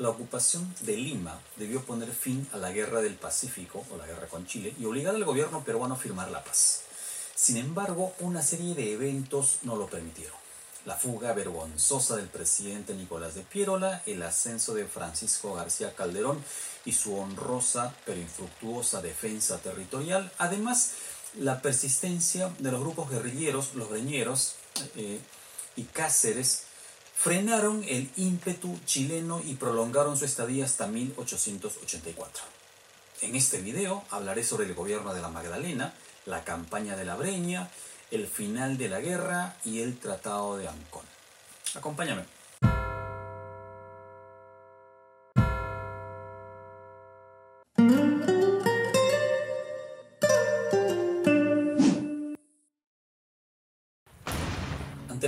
la ocupación de Lima debió poner fin a la guerra del Pacífico o la guerra con Chile y obligar al gobierno peruano a firmar la paz. Sin embargo, una serie de eventos no lo permitieron. La fuga vergonzosa del presidente Nicolás de Piérola, el ascenso de Francisco García Calderón y su honrosa pero infructuosa defensa territorial, además la persistencia de los grupos guerrilleros, los greñeros eh, y Cáceres, frenaron el ímpetu chileno y prolongaron su estadía hasta 1884. En este video hablaré sobre el gobierno de la Magdalena, la campaña de la Breña, el final de la guerra y el Tratado de Ancón. Acompáñame.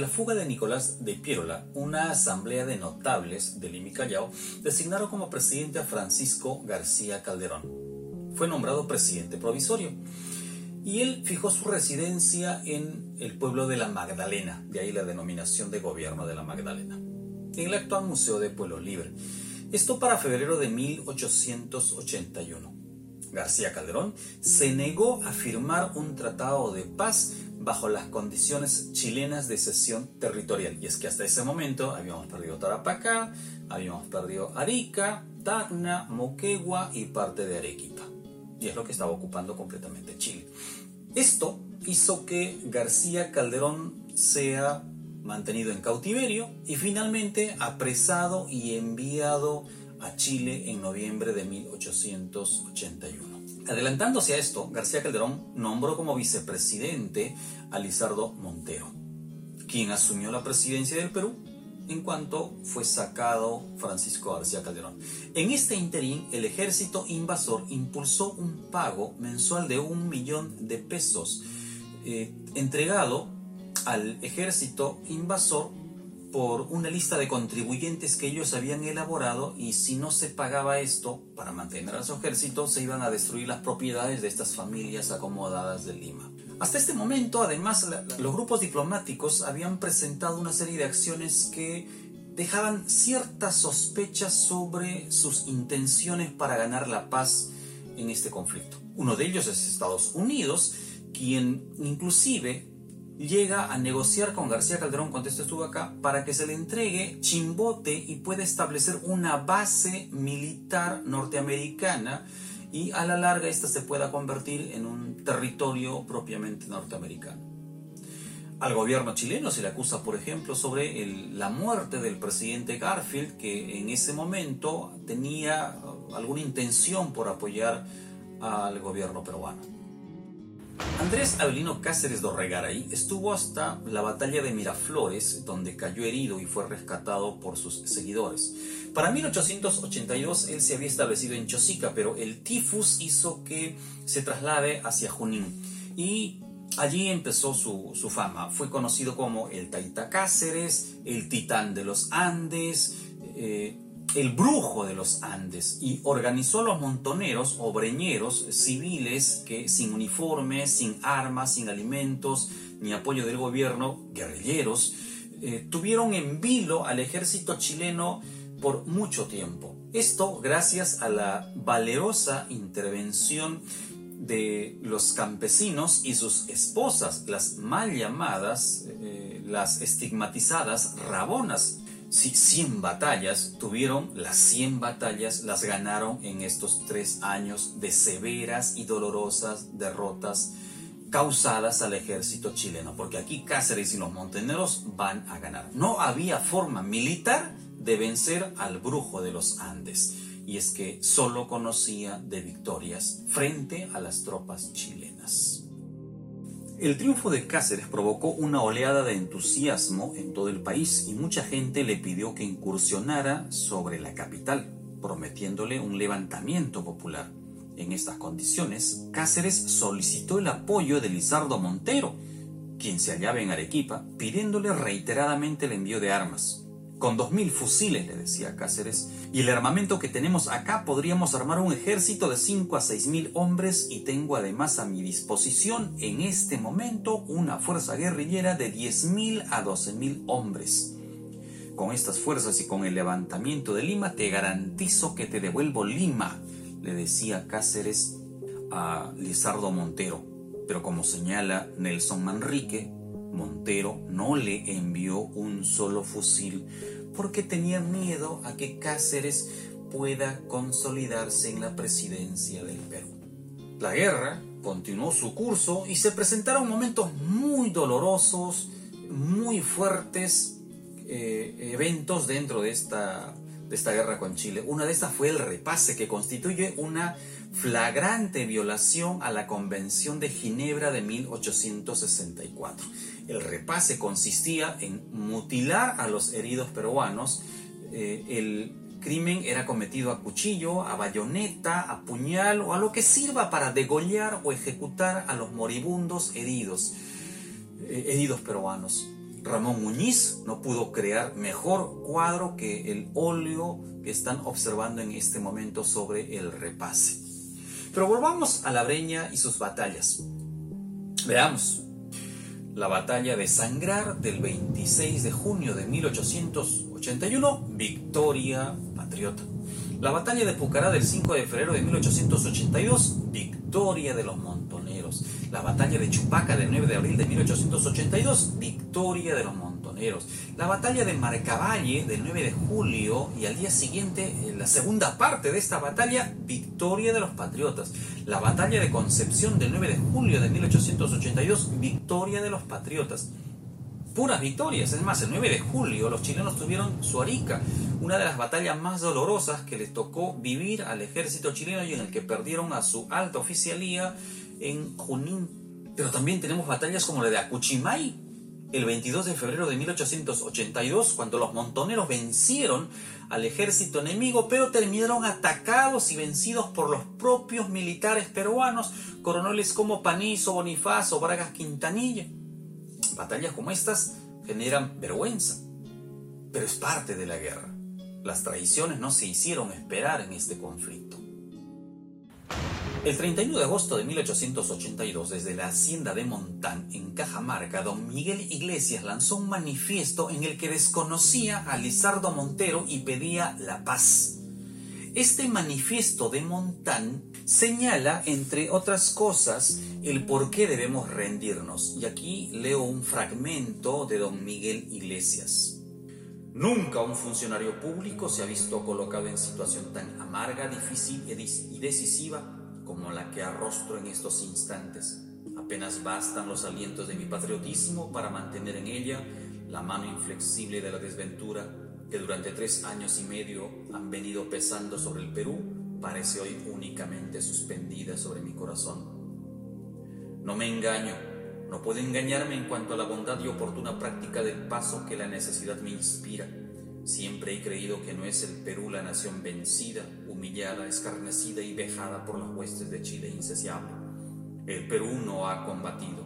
La fuga de Nicolás de Piérola, una asamblea de notables de Lima y Callao designaron como presidente a Francisco García Calderón. Fue nombrado presidente provisorio y él fijó su residencia en el pueblo de la Magdalena, de ahí la denominación de gobierno de la Magdalena, en el actual Museo de Pueblo Libre. Esto para febrero de 1881. García Calderón se negó a firmar un tratado de paz bajo las condiciones chilenas de cesión territorial. Y es que hasta ese momento habíamos perdido Tarapacá, habíamos perdido Arica, Tacna, Moquegua y parte de Arequipa y es lo que estaba ocupando completamente Chile. Esto hizo que García Calderón sea mantenido en cautiverio y finalmente apresado y enviado a Chile en noviembre de 1881. Adelantándose a esto, García Calderón nombró como vicepresidente a Lizardo Montero, quien asumió la presidencia del Perú en cuanto fue sacado Francisco García Calderón. En este interín, el ejército invasor impulsó un pago mensual de un millón de pesos eh, entregado al ejército invasor por una lista de contribuyentes que ellos habían elaborado y si no se pagaba esto para mantener a su ejército se iban a destruir las propiedades de estas familias acomodadas de Lima. Hasta este momento, además, los grupos diplomáticos habían presentado una serie de acciones que dejaban ciertas sospechas sobre sus intenciones para ganar la paz en este conflicto. Uno de ellos es Estados Unidos, quien inclusive llega a negociar con García Calderón cuando este estuvo acá para que se le entregue Chimbote y pueda establecer una base militar norteamericana y a la larga esta se pueda convertir en un territorio propiamente norteamericano. Al gobierno chileno se le acusa, por ejemplo, sobre la muerte del presidente Garfield, que en ese momento tenía alguna intención por apoyar al gobierno peruano. Andrés Avelino Cáceres Dorregaray estuvo hasta la batalla de Miraflores, donde cayó herido y fue rescatado por sus seguidores. Para 1882 él se había establecido en Chosica, pero el tifus hizo que se traslade hacia Junín y allí empezó su, fama. Fue conocido como el Taita Cáceres, el Titán de los Andes, eh, el brujo de los Andes y organizó los montoneros o breñeros civiles que sin uniformes, sin armas, sin alimentos, ni apoyo del gobierno, guerrilleros, eh, tuvieron en vilo al ejército chileno por mucho tiempo. Esto gracias a la valerosa intervención de los campesinos y sus esposas, las mal llamadas, eh, las estigmatizadas rabonas, 100 batallas tuvieron, las 100 batallas las ganaron en estos tres años de severas y dolorosas derrotas causadas al ejército chileno, porque aquí Cáceres y los monteneros van a ganar. No había forma militar de vencer al brujo de los Andes, y es que solo conocía de victorias frente a las tropas chilenas. El triunfo de Cáceres provocó una oleada de entusiasmo en todo el país y mucha gente le pidió que incursionara sobre la capital, prometiéndole un levantamiento popular. En estas condiciones, Cáceres solicitó el apoyo de Lizardo Montero, quien se hallaba en Arequipa, pidiéndole reiteradamente el envío de armas. Con dos mil fusiles, le decía Cáceres, y el armamento que tenemos acá podríamos armar un ejército de cinco a seis mil hombres y tengo además a mi disposición en este momento una fuerza guerrillera de diez mil a doce mil hombres. Con estas fuerzas y con el levantamiento de Lima te garantizo que te devuelvo Lima, le decía Cáceres a Lizardo Montero. Pero como señala Nelson Manrique, Montero no le envió un solo fusil porque tenía miedo a que Cáceres pueda consolidarse en la presidencia del Perú. La guerra continuó su curso y se presentaron momentos muy dolorosos, muy fuertes eh, eventos dentro de esta, de esta guerra con Chile. Una de estas fue el repase, que constituye una flagrante violación a la Convención de Ginebra de 1864. El repase consistía en mutilar a los heridos peruanos. Eh, el crimen era cometido a cuchillo, a bayoneta, a puñal o a lo que sirva para degollar o ejecutar a los moribundos heridos, eh, heridos peruanos. Ramón Muñiz no pudo crear mejor cuadro que el óleo que están observando en este momento sobre el repase. Pero volvamos a la Breña y sus batallas. Veamos. La batalla de Sangrar del 26 de junio de 1881, victoria patriota. La batalla de Pucará del 5 de febrero de 1882, victoria de los montoneros. La batalla de Chupaca del 9 de abril de 1882, victoria de los montoneros. La batalla de Marcavalle del 9 de julio y al día siguiente, la segunda parte de esta batalla, victoria de los patriotas. La batalla de Concepción del 9 de julio de 1882, victoria de los patriotas puras victorias. Es más, el 9 de julio los chilenos tuvieron su Arica, una de las batallas más dolorosas que les tocó vivir al ejército chileno y en el que perdieron a su alta oficialía en Junín. Pero también tenemos batallas como la de Acuchimay, el 22 de febrero de 1882, cuando los montoneros vencieron al ejército enemigo, pero terminaron atacados y vencidos por los propios militares peruanos, coroneles como Panizo, Bonifacio, Bragas Quintanilla. Batallas como estas generan vergüenza, pero es parte de la guerra. Las traiciones no se hicieron esperar en este conflicto. El 31 de agosto de 1882, desde la hacienda de Montán, en Cajamarca, don Miguel Iglesias lanzó un manifiesto en el que desconocía a Lizardo Montero y pedía la paz. Este manifiesto de Montán señala, entre otras cosas, el por qué debemos rendirnos. Y aquí leo un fragmento de don Miguel Iglesias. Nunca un funcionario público se ha visto colocado en situación tan amarga, difícil y decisiva como la que arrostro en estos instantes. Apenas bastan los alientos de mi patriotismo para mantener en ella la mano inflexible de la desventura que durante tres años y medio han venido pesando sobre el Perú, parece hoy únicamente suspendida sobre mi corazón. No me engaño, no puedo engañarme en cuanto a la bondad y oportuna práctica del paso que la necesidad me inspira. Siempre he creído que no es el Perú la nación vencida, humillada, escarnecida y vejada por las huestes de Chile insaciable. El Perú no ha combatido.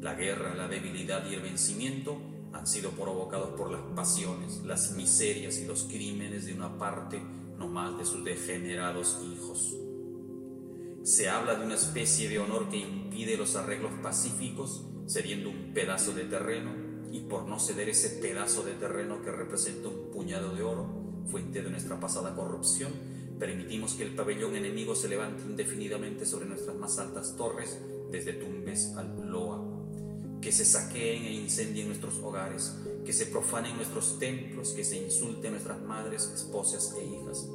La guerra, la debilidad y el vencimiento han sido provocados por las pasiones, las miserias y los crímenes de una parte no más de sus degenerados hijos. Se habla de una especie de honor que impide los arreglos pacíficos, cediendo un pedazo de terreno, y por no ceder ese pedazo de terreno que representa un puñado de oro, fuente de nuestra pasada corrupción, Permitimos que el pabellón enemigo se levante indefinidamente sobre nuestras más altas torres, desde Tumbes al Loa. Que se saqueen e incendien nuestros hogares, que se profanen nuestros templos, que se insulten nuestras madres, esposas e hijas.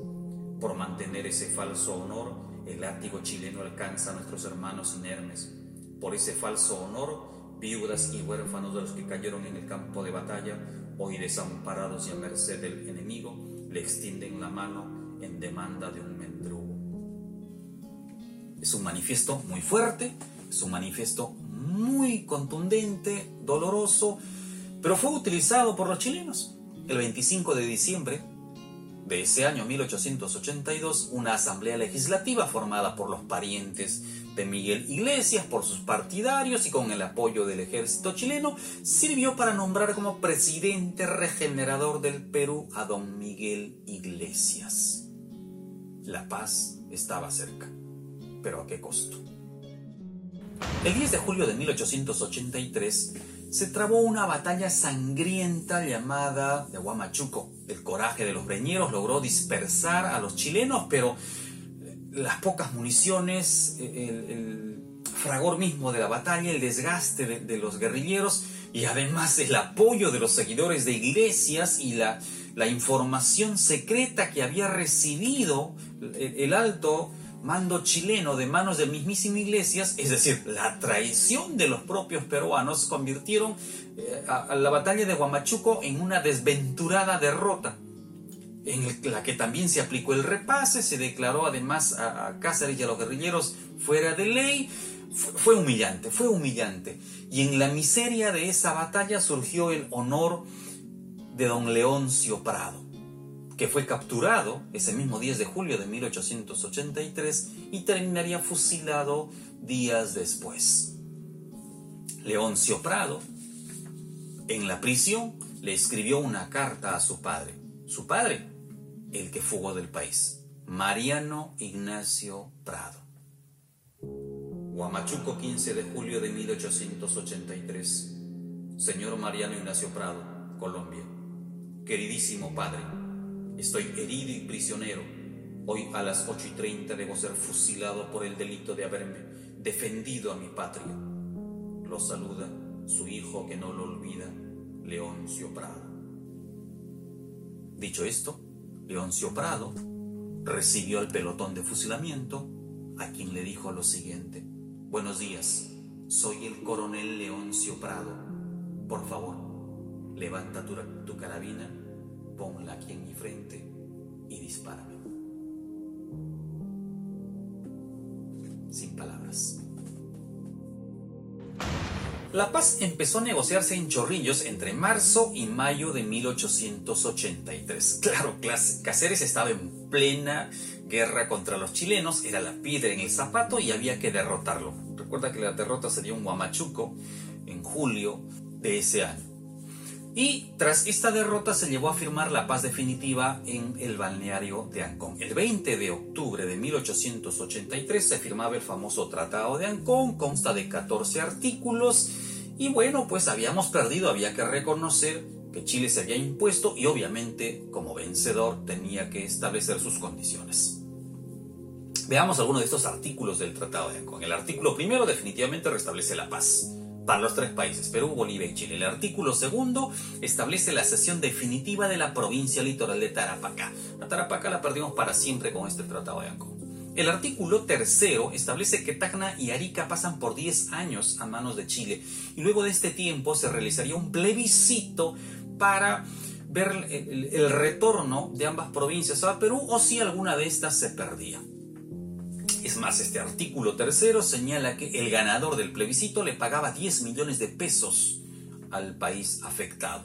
Por mantener ese falso honor, el látigo chileno alcanza a nuestros hermanos inermes. Por ese falso honor, viudas y huérfanos de los que cayeron en el campo de batalla, hoy desamparados y a merced del enemigo, le extienden la mano en demanda de un mendrugo. Es un manifiesto muy fuerte, es un manifiesto muy contundente, doloroso, pero fue utilizado por los chilenos. El 25 de diciembre de ese año 1882, una asamblea legislativa formada por los parientes de Miguel Iglesias, por sus partidarios y con el apoyo del ejército chileno, sirvió para nombrar como presidente regenerador del Perú a don Miguel Iglesias. La paz estaba cerca, pero ¿a qué costo? El 10 de julio de 1883, se trabó una batalla sangrienta llamada de Huamachuco. El coraje de los breñeros logró dispersar a los chilenos, pero las pocas municiones, el, fragor mismo de la batalla, el desgaste de, los guerrilleros y además el apoyo de los seguidores de iglesias y la, información secreta que había recibido el alto mando chileno de manos de mismísima Iglesias, es decir, la traición de los propios peruanos, convirtieron eh, a, la batalla de Huamachuco en una desventurada derrota, en la que también se aplicó el repase, se declaró además a, Cáceres y a los guerrilleros fuera de ley, fue humillante, fue humillante. Y en la miseria de esa batalla surgió el honor de don Leoncio Prado que fue capturado ese mismo 10 de julio de 1883 y terminaría fusilado días después. Leoncio Prado, en la prisión, le escribió una carta a su padre. Su padre, el que fugó del país, Mariano Ignacio Prado. Huamachuco, 15 de julio de 1883. Señor Mariano Ignacio Prado, Colombia. Queridísimo padre, Estoy herido y prisionero. Hoy a las 8 y 30 debo ser fusilado por el delito de haberme defendido a mi patria. Lo saluda su hijo que no lo olvida, Leoncio Prado. Dicho esto, Leoncio Prado recibió el pelotón de fusilamiento, a quien le dijo lo siguiente, Buenos días, soy el coronel Leoncio Prado. Por favor, levanta tu, tu carabina ponla aquí en mi frente y dispárame. Sin palabras. La paz empezó a negociarse en Chorrillos entre marzo y mayo de 1883. Claro, Cáceres estaba en plena guerra contra los chilenos, era la piedra en el zapato y había que derrotarlo. Recuerda que la derrota se dio en Huamachuco en julio de ese año. Y tras esta derrota se llevó a firmar la paz definitiva en el balneario de Ancón. El 20 de octubre de 1883 se firmaba el famoso Tratado de Ancón, consta de 14 artículos y bueno, pues habíamos perdido, había que reconocer que Chile se había impuesto y obviamente como vencedor tenía que establecer sus condiciones. Veamos algunos de estos artículos del Tratado de Ancón. El artículo primero definitivamente restablece la paz para los tres países, Perú, Bolivia y Chile. El artículo segundo establece la cesión definitiva de la provincia litoral de Tarapacá. La Tarapacá la perdimos para siempre con este tratado de Ancón. El artículo tercero establece que Tacna y Arica pasan por 10 años a manos de Chile y luego de este tiempo se realizaría un plebiscito para ver el, retorno de ambas provincias a Perú o si alguna de estas se perdía. Es más, este artículo tercero señala que el ganador del plebiscito le pagaba 10 millones de pesos al país afectado.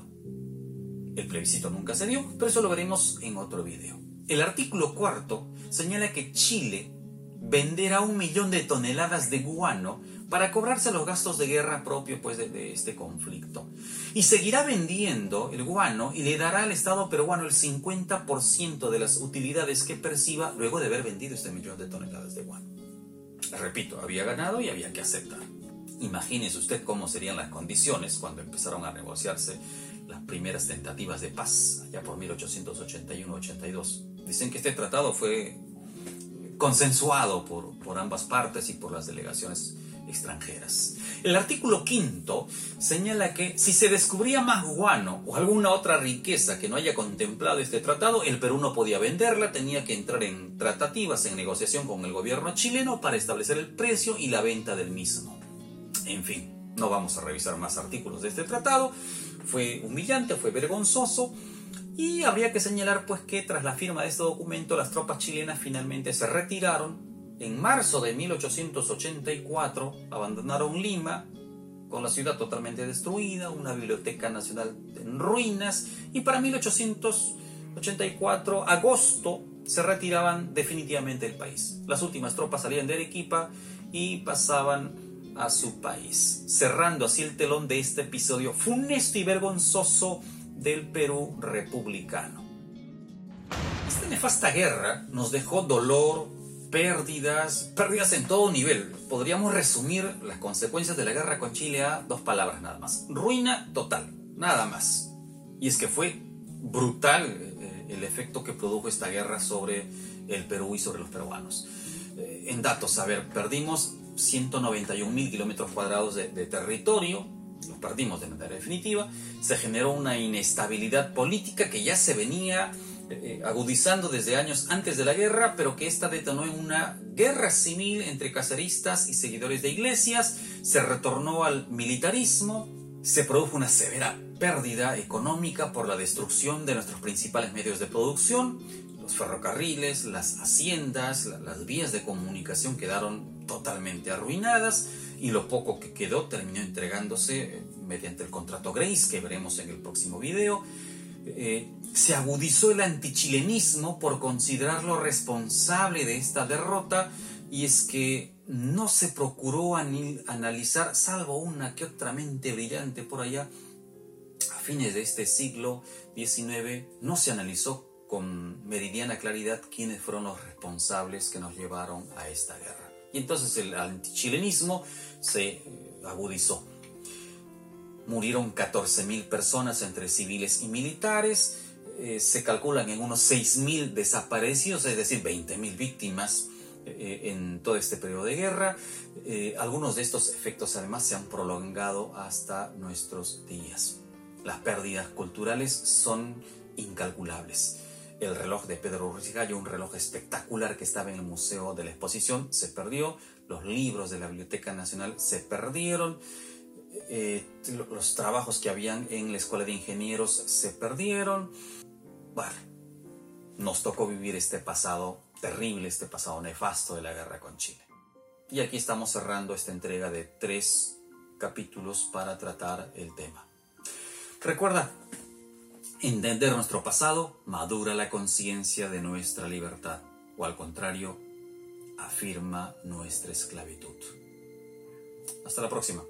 El plebiscito nunca se dio, pero eso lo veremos en otro video. El artículo cuarto señala que Chile venderá un millón de toneladas de guano para cobrarse los gastos de guerra propios pues, de, este conflicto. Y seguirá vendiendo el guano y le dará al Estado peruano el 50% de las utilidades que perciba luego de haber vendido este millón de toneladas de guano. Repito, había ganado y había que aceptar. Imagínese usted cómo serían las condiciones cuando empezaron a negociarse las primeras tentativas de paz, allá por 1881-82. Dicen que este tratado fue consensuado por, por ambas partes y por las delegaciones extranjeras. El artículo quinto señala que si se descubría más guano o alguna otra riqueza que no haya contemplado este tratado, el Perú no podía venderla, tenía que entrar en tratativas, en negociación con el gobierno chileno para establecer el precio y la venta del mismo. En fin, no vamos a revisar más artículos de este tratado. Fue humillante, fue vergonzoso. Y habría que señalar pues que tras la firma de este documento las tropas chilenas finalmente se retiraron en marzo de 1884 abandonaron Lima con la ciudad totalmente destruida, una biblioteca nacional en ruinas y para 1884, agosto, se retiraban definitivamente del país. Las últimas tropas salían de Arequipa y pasaban a su país, cerrando así el telón de este episodio funesto y vergonzoso del Perú republicano. Esta nefasta guerra nos dejó dolor, pérdidas, pérdidas en todo nivel. Podríamos resumir las consecuencias de la guerra con Chile a dos palabras nada más. Ruina total, nada más. Y es que fue brutal eh, el efecto que produjo esta guerra sobre el Perú y sobre los peruanos. Eh, en datos, a ver, perdimos 191 mil kilómetros cuadrados de, territorio, perdimos de manera definitiva, se generó una inestabilidad política que ya se venía eh, agudizando desde años antes de la guerra, pero que esta detonó en una guerra civil entre caceristas y seguidores de iglesias, se retornó al militarismo, se produjo una severa pérdida económica por la destrucción de nuestros principales medios de producción, los ferrocarriles, las haciendas, las vías de comunicación quedaron totalmente arruinadas y lo poco que quedó terminó entregándose eh, mediante el contrato Grace que veremos en el próximo video. Eh, se agudizó el antichilenismo por considerarlo responsable de esta derrota y es que no se procuró analizar, salvo una que otra mente brillante por allá, a fines de este siglo XIX, no se analizó con meridiana claridad quiénes fueron los responsables que nos llevaron a esta guerra. Y entonces el antichilenismo se eh, agudizó. Murieron 14.000 personas entre civiles y militares, eh, se calculan en unos 6.000 desaparecidos, es decir, 20.000 víctimas eh, en todo este periodo de guerra. Algunos de estos efectos además se han prolongado hasta nuestros días. Las pérdidas culturales son incalculables. El reloj de Pedro Ruiz Gallo, un reloj espectacular que estaba en el Museo de la Exposición, se perdió. Los libros de la Biblioteca Nacional se perdieron. los trabajos que habían en la Escuela de Ingenieros se perdieron bueno, nos tocó vivir este pasado terrible, este pasado nefasto de la guerra con Chile. Y aquí estamos cerrando esta entrega de tres capítulos para tratar el tema. Recuerda, entender nuestro pasado madura la conciencia de nuestra libertad, o al contrario, afirma nuestra esclavitud. Hasta la próxima.